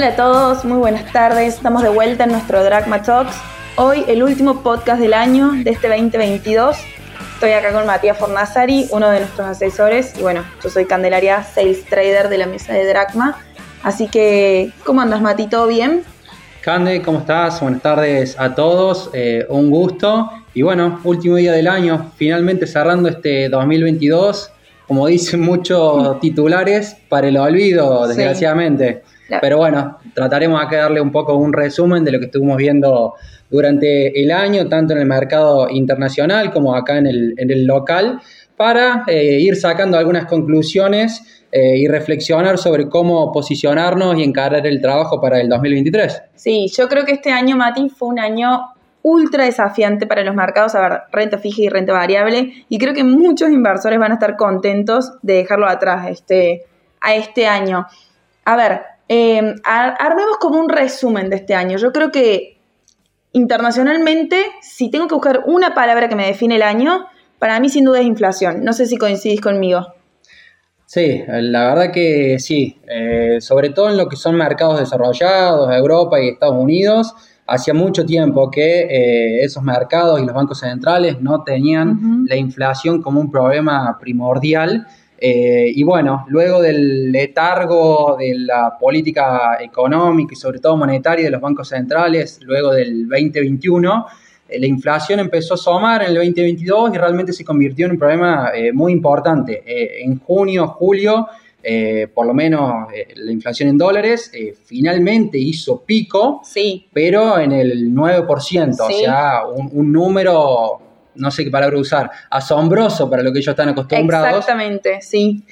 Hola a todos, muy buenas tardes. Estamos de vuelta en nuestro Dragma Talks. Hoy el último podcast del año de este 2022. Estoy acá con Matías Fornazari, uno de nuestros asesores. Y bueno, yo soy Candelaria, Sales Trader de la mesa de Dragma. Así que, ¿cómo andas, Mati? ¿Todo bien? Cande, ¿cómo estás? Buenas tardes a todos. Eh, un gusto. Y bueno, último día del año, finalmente cerrando este 2022. Como dicen muchos titulares, para el olvido, desgraciadamente. Pero bueno, trataremos de darle un poco un resumen de lo que estuvimos viendo durante el año, tanto en el mercado internacional como acá en el, en el local, para eh, ir sacando algunas conclusiones eh, y reflexionar sobre cómo posicionarnos y encarar el trabajo para el 2023. Sí, yo creo que este año, Mati, fue un año ultra desafiante para los mercados, a ver, renta fija y renta variable, y creo que muchos inversores van a estar contentos de dejarlo atrás este, a este año. A ver, Em, armemos como un resumen de este año. Yo creo que internacionalmente, si tengo que buscar una palabra que me define el año, para mí sin duda es inflación. No sé si coincidís conmigo. Sí, la verdad que sí. Eh, sobre todo en lo que son mercados desarrollados, Europa y Estados Unidos, hacía mucho tiempo que eh, esos mercados y los bancos centrales no tenían la inflación como un problema primordial eh, y bueno, luego del letargo de la política económica y sobre todo monetaria de los bancos centrales, luego del 2021, eh, la inflación empezó a asomar en el 2022 y realmente se convirtió en un problema eh, muy importante. en junio, julio, por lo menos la inflación en dólares finalmente hizo pico, sí. pero en el 9%, o sea, un número no sé qué palabra usar, asombroso para lo que ellos están acostumbrados. Exactamente, sí.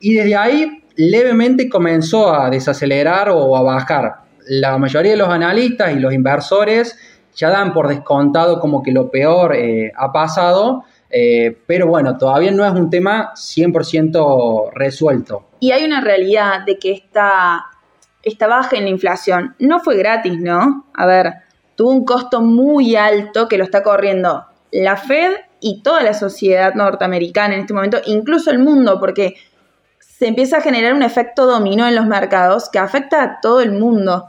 Y desde ahí levemente comenzó a desacelerar o a bajar. La mayoría de los analistas y los inversores ya dan por descontado como que lo peor eh, ha pasado, eh, pero bueno, todavía no es un tema 100% resuelto. Y hay una realidad de que esta, esta baja en la inflación no fue gratis, ¿no? A ver, tuvo un costo muy alto que lo está corriendo la Fed y toda la sociedad norteamericana en este momento, incluso el mundo, porque se empieza a generar un efecto dominó en los mercados que afecta a todo el mundo.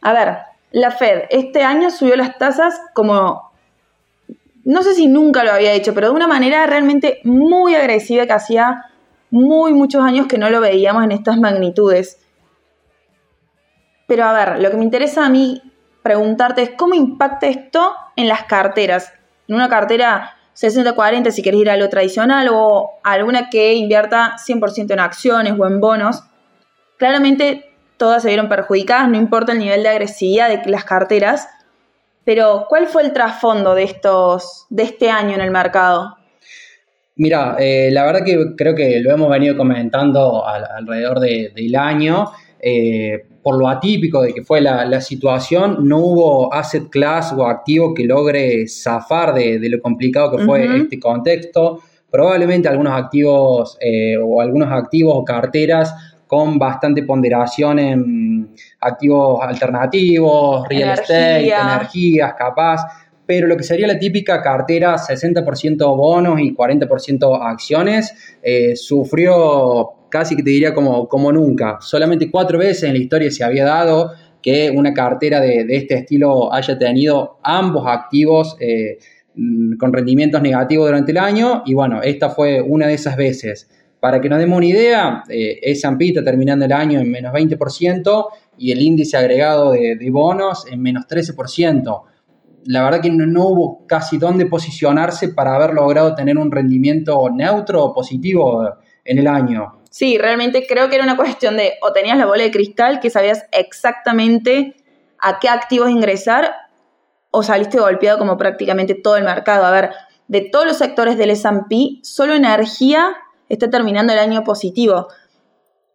A ver, la Fed este año subió las tasas como, no sé si nunca lo había hecho, pero de una manera realmente muy agresiva que hacía muy muchos años que no lo veíamos en estas magnitudes. Pero a ver, lo que me interesa a mí preguntarte es cómo impacta esto en las carteras en una cartera 60-40 si querés ir a lo tradicional o alguna que invierta 100% en acciones o en bonos, claramente todas se vieron perjudicadas, no importa el nivel de agresividad de las carteras, pero ¿cuál fue el trasfondo de, estos, de este año en el mercado? Mira, eh, la verdad que creo que lo hemos venido comentando alrededor del año. Eh, por lo atípico de que fue la, situación, no hubo asset class o activo que logre zafar de, lo complicado que fue este contexto. Probablemente algunos activos eh, o algunos activos o carteras con bastante ponderación en activos alternativos, real estate, energías, capaz, pero lo que sería la típica cartera 60% bonos y 40% acciones, eh, sufrió casi que te diría como, como nunca. Solamente cuatro veces en la historia se había dado que una cartera de, este estilo haya tenido ambos activos eh, mm, con rendimientos negativos durante el año y bueno, esta fue una de esas veces. Para que nos demos una idea, eh, S&P terminando el año en menos 20% y el índice agregado de, bonos en menos 13%. La verdad que no, no, hubo casi dónde posicionarse para haber logrado tener un rendimiento neutro o positivo en el año. Sí, realmente creo que era una cuestión de o tenías la bola de cristal que sabías exactamente a qué activos ingresar o saliste golpeado como prácticamente todo el mercado. A ver, de todos los sectores del S&P, solo energía está terminando el año positivo.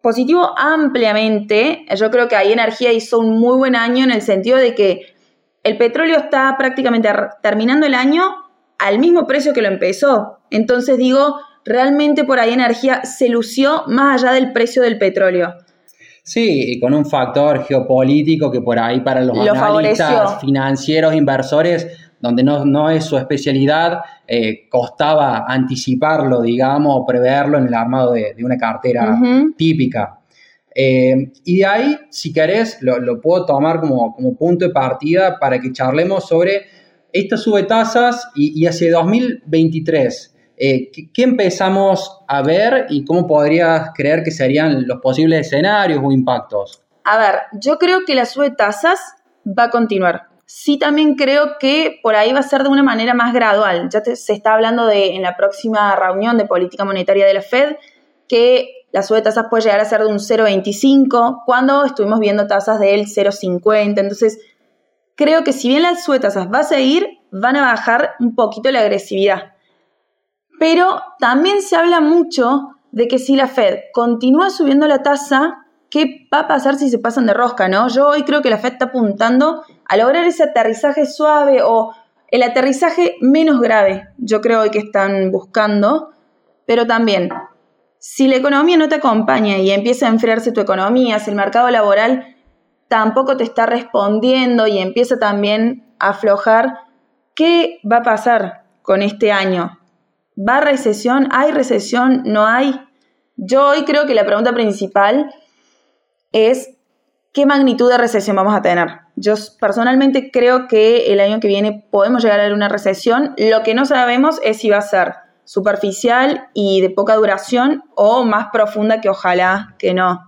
Positivo ampliamente, yo creo que ahí energía hizo un muy buen año en el sentido de que el petróleo está prácticamente terminando el año al mismo precio que lo empezó. Entonces digo, realmente por ahí energía se lució más allá del precio del petróleo. Sí, y con un factor geopolítico que por ahí para los analistas financieros, inversores, donde no, es su especialidad, eh, costaba anticiparlo, digamos, o preverlo en el armado de, una cartera típica. Eh, y de ahí, si querés, lo, puedo tomar como, como, punto de partida para que charlemos sobre esta sube tasas y, y hacia 2023. Eh, ¿qué, empezamos a ver y cómo podrías creer que serían los posibles escenarios o impactos? A ver, yo creo que la sube tasas va a continuar. Sí, también creo que por ahí va a ser de una manera más gradual. Ya se está hablando de en la próxima reunión de política monetaria de la Fed que la sube tasas puede llegar a ser de un 0,25 cuando estuvimos viendo tasas del 0,50. Entonces, creo que si bien la sube tasas va a seguir, van a bajar un poquito la agresividad. Pero también se habla mucho de que si la Fed continúa subiendo la tasa, ¿qué va a pasar si se pasan de rosca, no? Yo hoy creo que la Fed está apuntando a lograr ese aterrizaje suave o el aterrizaje menos grave, yo creo hoy que están buscando, pero también, si la economía no te acompaña y empieza a enfriarse tu economía, si el mercado laboral tampoco te está respondiendo y empieza también a aflojar, ¿qué va a pasar con este año? ¿Va recesión? ¿Hay recesión? ¿No hay? Yo hoy creo que la pregunta principal es qué magnitud de recesión vamos a tener. Yo personalmente creo que el año que viene podemos llegar a una recesión. Lo que no sabemos es si va a ser superficial y de poca duración o más profunda que ojalá que no.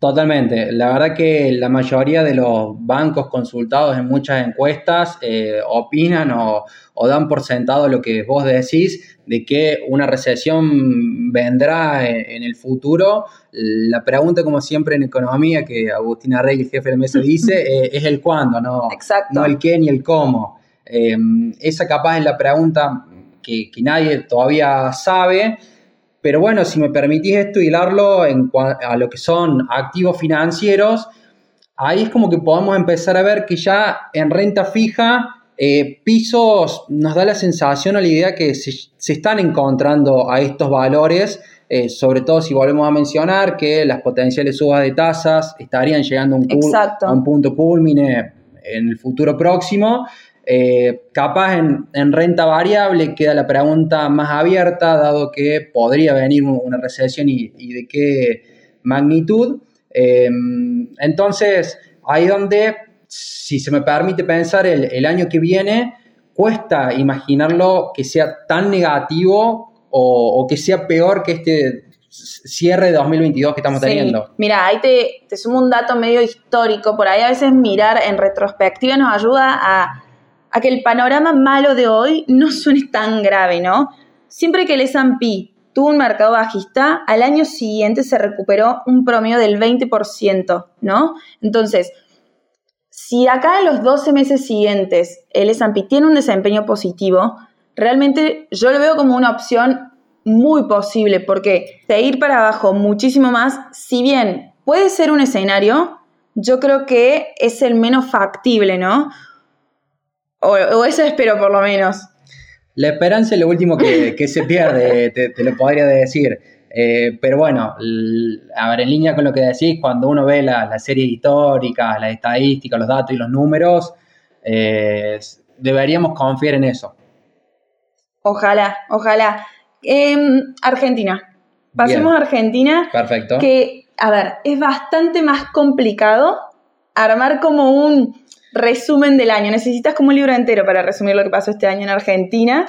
Totalmente. La verdad que la mayoría de los bancos consultados en muchas encuestas eh, opinan o, dan por sentado lo que vos decís de que una recesión vendrá en, el futuro. La pregunta, como siempre en economía, que Agustina Rey, el jefe de la mesa, dice, eh, es el cuándo, no, no el qué ni el cómo. Eh, esa capaz es la pregunta que, que nadie todavía sabe. Pero bueno, si me permitís esto hilarlo en, a lo que son activos financieros, ahí es como que podemos empezar a ver que ya en renta fija, eh, pisos nos da la sensación o la idea que se, están encontrando a estos valores, eh, sobre todo si volvemos a mencionar que las potenciales subas de tasas estarían llegando a un, a un punto culmine en el futuro próximo. Eh, capaz en, renta variable queda la pregunta más abierta, dado que podría venir una recesión y, de qué magnitud. Em, entonces, ahí donde, si se me permite pensar, el, año que viene cuesta imaginarlo que sea tan negativo o, que sea peor que este cierre de 2022 que estamos teniendo. Mira, ahí te, te sumo un dato medio histórico, por ahí a veces mirar en retrospectiva nos ayuda a a que el panorama malo de hoy no suene tan grave, ¿no? Siempre que el S&P tuvo un mercado bajista, al año siguiente se recuperó un promedio del 20%, ¿no? Entonces, si acá en los 12 meses siguientes el S&P tiene un desempeño positivo, realmente yo lo veo como una opción muy posible, porque seguir para abajo muchísimo más, si bien puede ser un escenario, yo creo que es el menos factible, ¿no? O, eso espero por lo menos. La esperanza es lo último que, se pierde, te, lo podría decir. Eh, pero bueno, a ver, en línea con lo que decís, cuando uno ve la, la serie histórica, las estadísticas, los datos y los números, eh, deberíamos confiar en eso. Ojalá, ojalá. Em, Argentina. Pasemos a Argentina. Perfecto. Que, a ver, es bastante más complicado armar como un resumen del año. Necesitas como un libro entero para resumir lo que pasó este año en Argentina.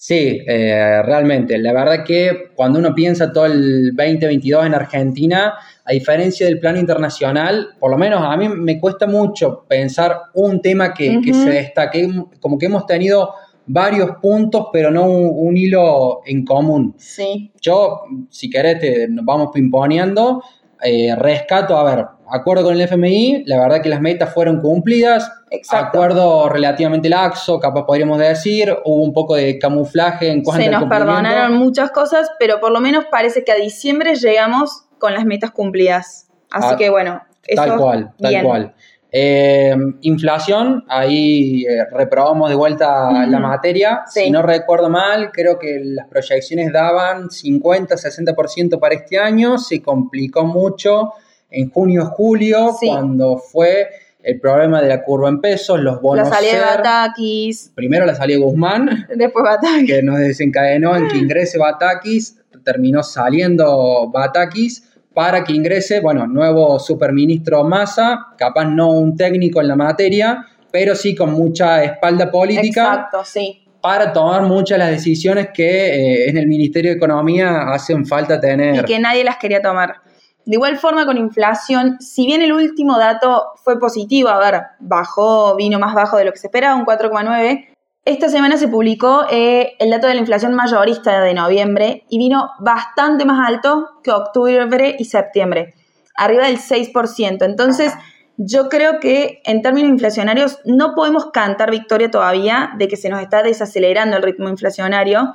Sí, eh, realmente. La verdad que cuando uno piensa todo el 2022 en Argentina, a diferencia del plano internacional, por lo menos a mí me cuesta mucho pensar un tema que, se destaque, como que hemos tenido varios puntos, pero no un, hilo en común. Sí. Yo, si querés, nos vamos imponiendo. Eh, rescato, a ver, acuerdo con el FMI, la verdad que las metas fueron cumplidas. Exacto. Acuerdo relativamente laxo, capaz podríamos decir, hubo un poco de camuflaje en cuanto Se nos perdonaron muchas cosas, pero por lo menos parece que a diciembre llegamos con las metas cumplidas. Así ah, que bueno, eso Tal cual, tal cual. Eh, inflación, ahí eh, reprobamos de vuelta la materia. Si no recuerdo mal, creo que las proyecciones daban 50-60% para este año, se complicó mucho en junio-julio, cuando fue el problema de la curva en pesos, los bonos. La salida de Batakis. Primero la salida de Guzmán. Después Batakis. Que nos desencadenó en que ingrese Batakis. Terminó saliendo Batakis para que ingrese, bueno, nuevo superministro Massa, capaz no un técnico en la materia, pero sí con mucha espalda política. Exacto, sí. Para tomar muchas de las decisiones que eh, en el Ministerio de Economía hacen falta tener. Y que nadie las quería tomar. De igual forma con inflación, si bien el último dato fue positivo, a ver, bajó, vino más bajo de lo que se esperaba, un 4,9, esta semana se publicó eh, el dato de la inflación mayorista de noviembre y vino bastante más alto que octubre y septiembre, arriba del 6%. Entonces, yo creo que en términos inflacionarios no podemos cantar victoria todavía de que se nos está desacelerando el ritmo inflacionario,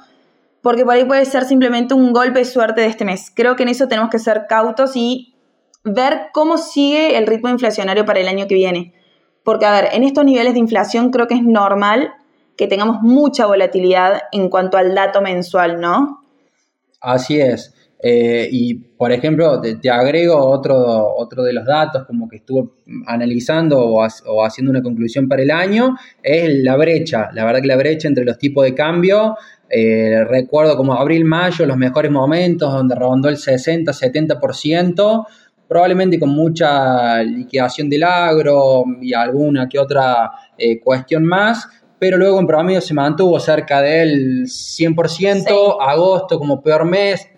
porque por ahí puede ser simplemente un golpe de suerte de este mes. Creo que en eso tenemos que ser cautos y ver cómo sigue el ritmo inflacionario para el año que viene. Porque, a ver, en estos niveles de inflación creo que es normal que tengamos mucha volatilidad en cuanto al dato mensual, ¿no? Así es. Eh, y, por ejemplo, te, agrego otro, otro de los datos, como que estuve analizando o, haciendo una conclusión para el año, es la brecha. La verdad que la brecha entre los tipos de cambio eh, recuerdo como abril-mayo, los mejores momentos donde rondó el 60-70%, probablemente con mucha liquidación del agro y alguna que otra eh, cuestión más, pero luego en promedio se mantuvo cerca del 100%, agosto como peor mes,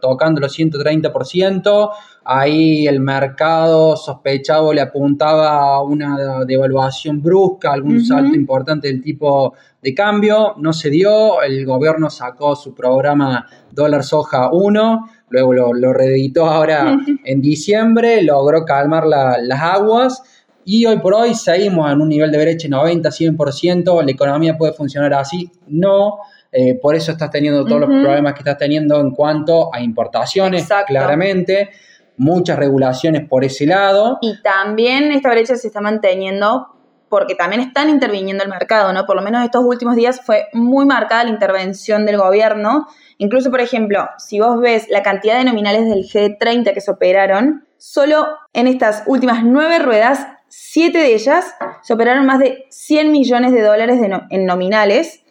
tocando los 130%, ahí el mercado sospechado le apuntaba a una devaluación brusca, algún salto importante del tipo de cambio, no se dio, el gobierno sacó su programa dólar soja 1, luego lo, reeditó ahora en diciembre, logró calmar las aguas y hoy por hoy seguimos en un nivel de brecha 90, 100%. ¿La economía puede funcionar así? No. Eh, por eso estás teniendo todos los problemas que estás teniendo en cuanto a importaciones, claramente. Muchas regulaciones por ese lado. Y también esta brecha se está manteniendo porque también están interviniendo el mercado, ¿no? Por lo menos estos últimos días fue muy marcada la intervención del gobierno. Incluso, por ejemplo, si vos ves la cantidad de nominales del G30 que se operaron, solo en estas últimas nueve ruedas Siete de ellas se operaron más de 100 millones de dólares en nominales,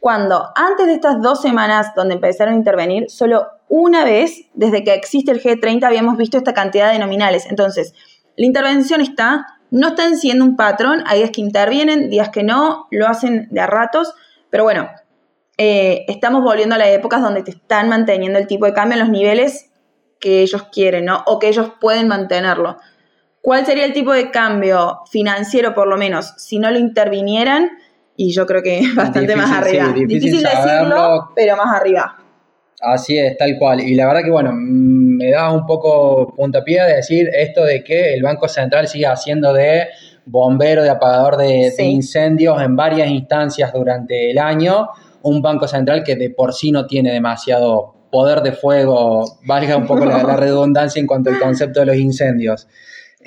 cuando antes de estas dos semanas donde empezaron a intervenir, solo una vez desde que existe el G30 habíamos visto esta cantidad de nominales. Entonces, la intervención está, no están siendo un patrón, hay días que intervienen, días que no, lo hacen de a ratos, pero bueno, eh, estamos volviendo a las épocas donde te están manteniendo el tipo de cambio en los niveles que ellos quieren, ¿no? O que ellos pueden mantenerlo. ¿Cuál sería el tipo de cambio financiero, por lo menos, si no lo intervinieran? Y yo creo que bastante más arriba. difícil, decirlo, pero más arriba. Así es, tal cual. Y la verdad que, bueno, me da un poco puntapié de decir esto de que el Banco Central sigue haciendo de bombero, de apagador de, incendios en varias instancias durante el año. Un Banco Central que de por sí no tiene demasiado poder de fuego, valga un poco la redundancia en cuanto al concepto de los incendios.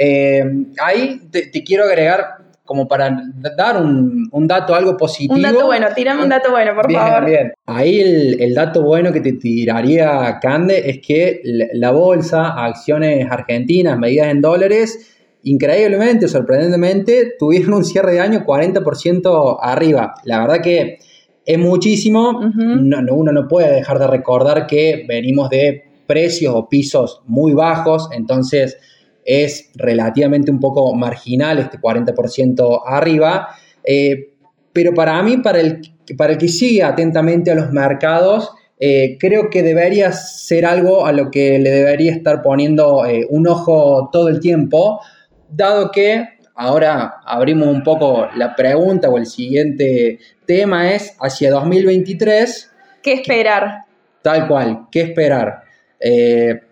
Eh, ahí te, quiero agregar como para dar un, dato algo positivo. Un dato bueno, tírame un dato bueno, por favor. Bien. Ahí el, dato bueno que te tiraría Cande es que la bolsa, acciones argentinas medidas en dólares, increíblemente, sorprendentemente, tuvieron un cierre de año 40% arriba. La verdad que es muchísimo. uno no puede dejar de recordar que venimos de precios o pisos muy bajos, entonces es relativamente un poco marginal, este 40% arriba, eh, pero para mí, para el, para el que sigue atentamente a los mercados, eh, creo que debería ser algo a lo que le debería estar poniendo eh, un ojo todo el tiempo, dado que ahora abrimos un poco la pregunta o el siguiente tema es hacia 2023. ¿Qué esperar? Tal cual, ¿qué esperar?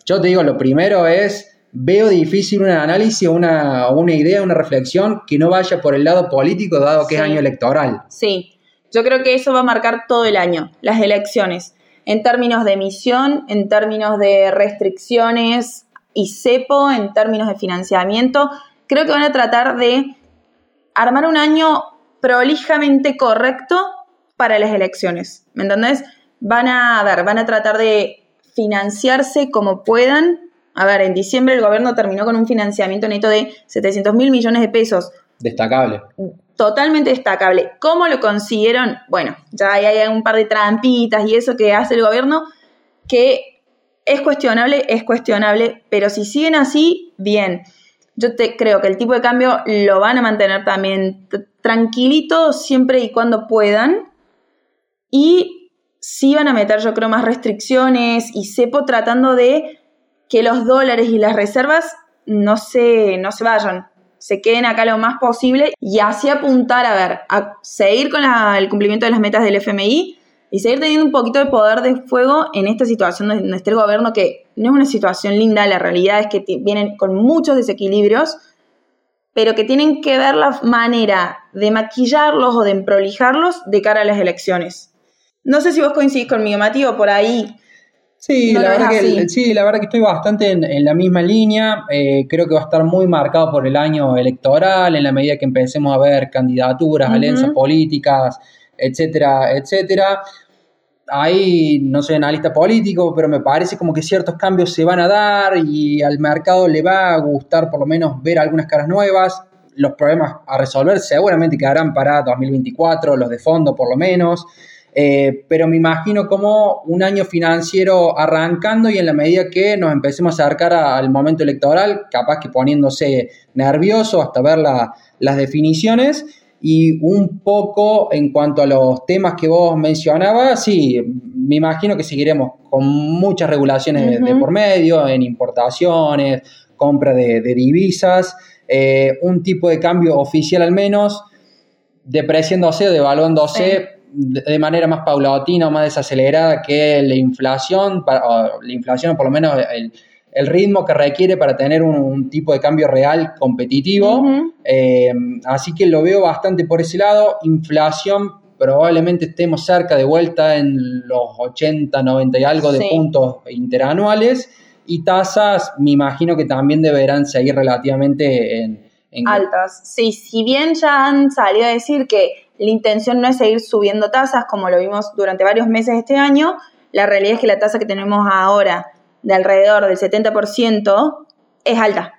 yo te digo, lo primero es veo difícil un análisis una, una, idea, una reflexión que no vaya por el lado político, dado que es año electoral. Sí, yo creo que eso va a marcar todo el año, las elecciones, en términos de emisión, en términos de restricciones y cepo, en términos de financiamiento. Creo que van a tratar de armar un año prolijamente correcto para las elecciones. ¿Me entendés? Van a, a ver, van a tratar de financiarse como puedan a ver, en diciembre el gobierno terminó con un financiamiento neto de 700 mil millones de pesos. Destacable. Totalmente destacable. ¿Cómo lo consiguieron? Bueno, ya hay un par de trampitas y eso que hace el gobierno que es cuestionable, es cuestionable, pero si siguen así, bien. Yo te, creo que el tipo de cambio lo van a mantener también tranquilito siempre y cuando puedan. Y sí van a meter, yo creo, más restricciones y cepo tratando de que los dólares y las reservas no se, no se vayan, se queden acá lo más posible y así apuntar, a ver, a seguir con el cumplimiento de las metas del FMI y seguir teniendo un poquito de poder de fuego en esta situación de nuestro gobierno que no es una situación linda, la realidad es que vienen con muchos desequilibrios, pero que tienen que ver la manera de maquillarlos o de emprolijarlos de cara a las elecciones. No sé si vos coincidís conmigo, Mati, o por ahí Sí, la verdad que, sí, la verdad que estoy bastante en, la misma línea. Eh, creo que va a estar muy marcado por el año electoral, en la medida que empecemos a ver candidaturas, alianzas políticas, etcétera, etcétera. Ahí no soy analista político, pero me parece como que ciertos cambios se van a dar y al mercado le va a gustar por lo menos ver algunas caras nuevas. Los problemas a resolver seguramente quedarán para 2024, los de fondo por lo menos. Eh, pero me imagino como un año financiero arrancando y en la medida que nos empecemos a acercar al momento electoral, capaz que poniéndose nervioso hasta ver las definiciones. Y un poco en cuanto a los temas que vos mencionabas, sí, me imagino que seguiremos con muchas regulaciones de, por medio, en importaciones, compra de, divisas, eh, un tipo de cambio oficial al menos, depreciándose o devaluándose de manera más paulatina o más desacelerada que la inflación, la inflación por lo menos el, ritmo que requiere para tener un, tipo de cambio real competitivo. Eh, así que lo veo bastante por ese lado. Inflación probablemente estemos cerca de vuelta en los 80, 90 y algo de puntos interanuales. Y tasas, me imagino que también deberán seguir relativamente en, en... altas. Sí, si bien ya han salido a decir que la intención no es seguir subiendo tasas como lo vimos durante varios meses este año. La realidad es que la tasa que tenemos ahora de alrededor del 70% es alta.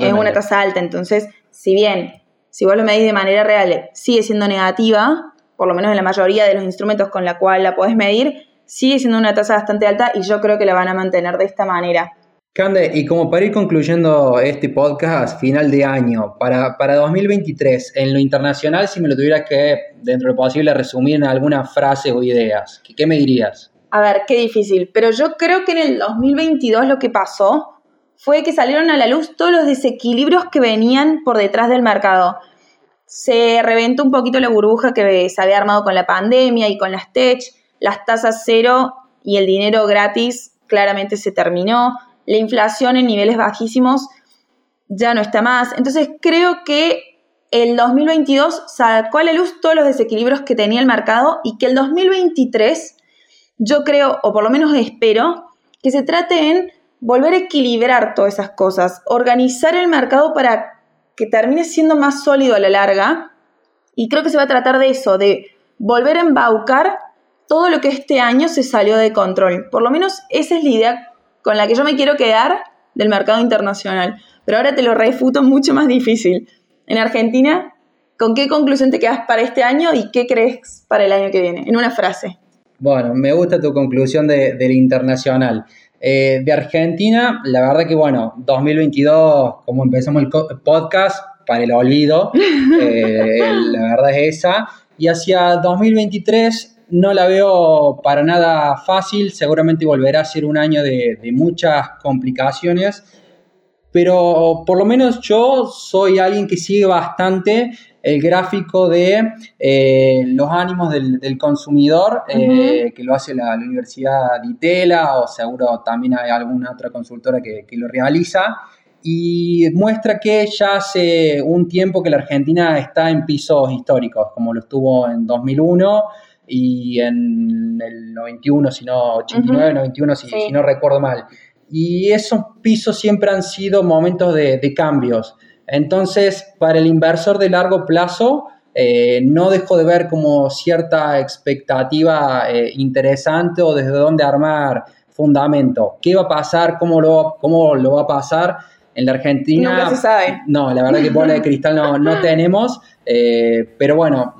Es una tasa alta. Entonces, si bien, si vos lo medís de manera real, sigue siendo negativa, por lo menos en la mayoría de los instrumentos con la cual la podés medir, sigue siendo una tasa bastante alta y yo creo que la van a mantener de esta manera. Cande, y como para ir concluyendo este podcast final de año, para, para 2023, en lo internacional, si me lo tuviera que, dentro de lo posible, resumir en algunas frases o ideas, ¿qué, me dirías? A ver, qué difícil, pero yo creo que en el 2022 lo que pasó fue que salieron a la luz todos los desequilibrios que venían por detrás del mercado. Se reventó un poquito la burbuja que se había armado con la pandemia y con las tech, las tasas cero y el dinero gratis claramente se terminó la inflación en niveles bajísimos ya no está más. Entonces creo que el 2022 sacó a la luz todos los desequilibrios que tenía el mercado y que el 2023 yo creo, o por lo menos espero, que se trate en volver a equilibrar todas esas cosas, organizar el mercado para que termine siendo más sólido a la larga. Y creo que se va a tratar de eso, de volver a embaucar todo lo que este año se salió de control. Por lo menos esa es la idea con la que yo me quiero quedar del mercado internacional. Pero ahora te lo refuto mucho más difícil. En Argentina, ¿con qué conclusión te quedas para este año y qué crees para el año que viene? En una frase. Bueno, me gusta tu conclusión de, del internacional. Eh, de Argentina, la verdad que bueno, 2022, como empezamos el podcast, para el olvido, eh, la verdad es esa. Y hacia 2023 no la veo para nada fácil, seguramente volverá a ser un año de, muchas complicaciones, pero por lo menos yo soy alguien que sigue bastante el gráfico de eh, los ánimos del, consumidor, eh, que lo hace la, Universidad de Itela o seguro también hay alguna otra consultora que, que lo realiza. Y muestra que ya hace un tiempo que la Argentina está en pisos históricos, como lo estuvo en 2001 y en el 91, si no, 89, 91, si, si, no recuerdo mal. Y esos pisos siempre han sido momentos de, cambios. Entonces, para el inversor de largo plazo, eh, no dejo de ver como cierta expectativa eh, interesante o desde dónde armar fundamento. ¿Qué va a pasar? ¿Cómo lo, cómo lo va a pasar? En la Argentina. Nunca se sabe. No, la verdad que bola de cristal no, no tenemos. Eh, pero bueno,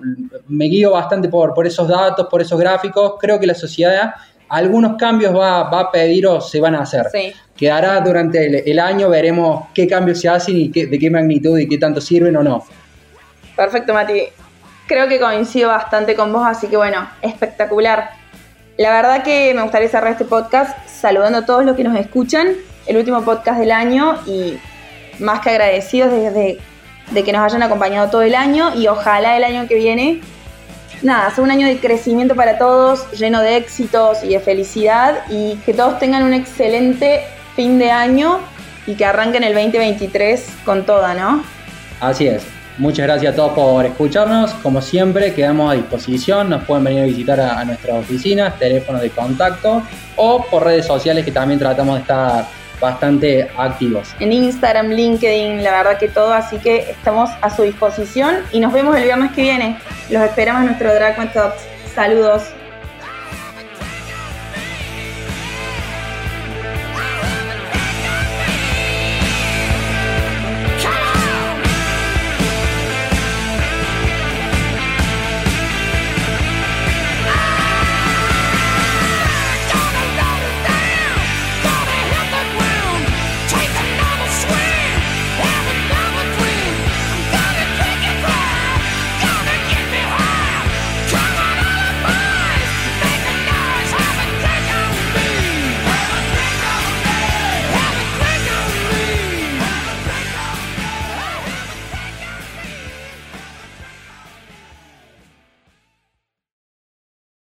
me guío bastante por, por esos datos, por esos gráficos. Creo que la sociedad algunos cambios va, a pedir o se van a hacer. Quedará durante el, año, veremos qué cambios se hacen y de qué magnitud y qué tanto sirven o no. Perfecto, Mati. Creo que coincido bastante con vos, así que bueno, espectacular. La verdad que me gustaría cerrar este podcast saludando a todos los que nos escuchan, el último podcast del año y más que agradecidos desde de que nos hayan acompañado todo el año y ojalá el año que viene, nada, sea un año de crecimiento para todos, lleno de éxitos y de felicidad y que todos tengan un excelente fin de año y que arranquen el 2023 con toda, ¿no? Así es. Muchas gracias a todos por escucharnos. Como siempre, quedamos a disposición. Nos pueden venir a visitar a nuestras oficinas, teléfonos de contacto o por redes sociales que también tratamos de estar bastante activos. En Instagram, LinkedIn, la verdad que todo, así que estamos a su disposición y nos vemos el viernes que viene. Los esperamos en nuestro Dragman Talks. Saludos.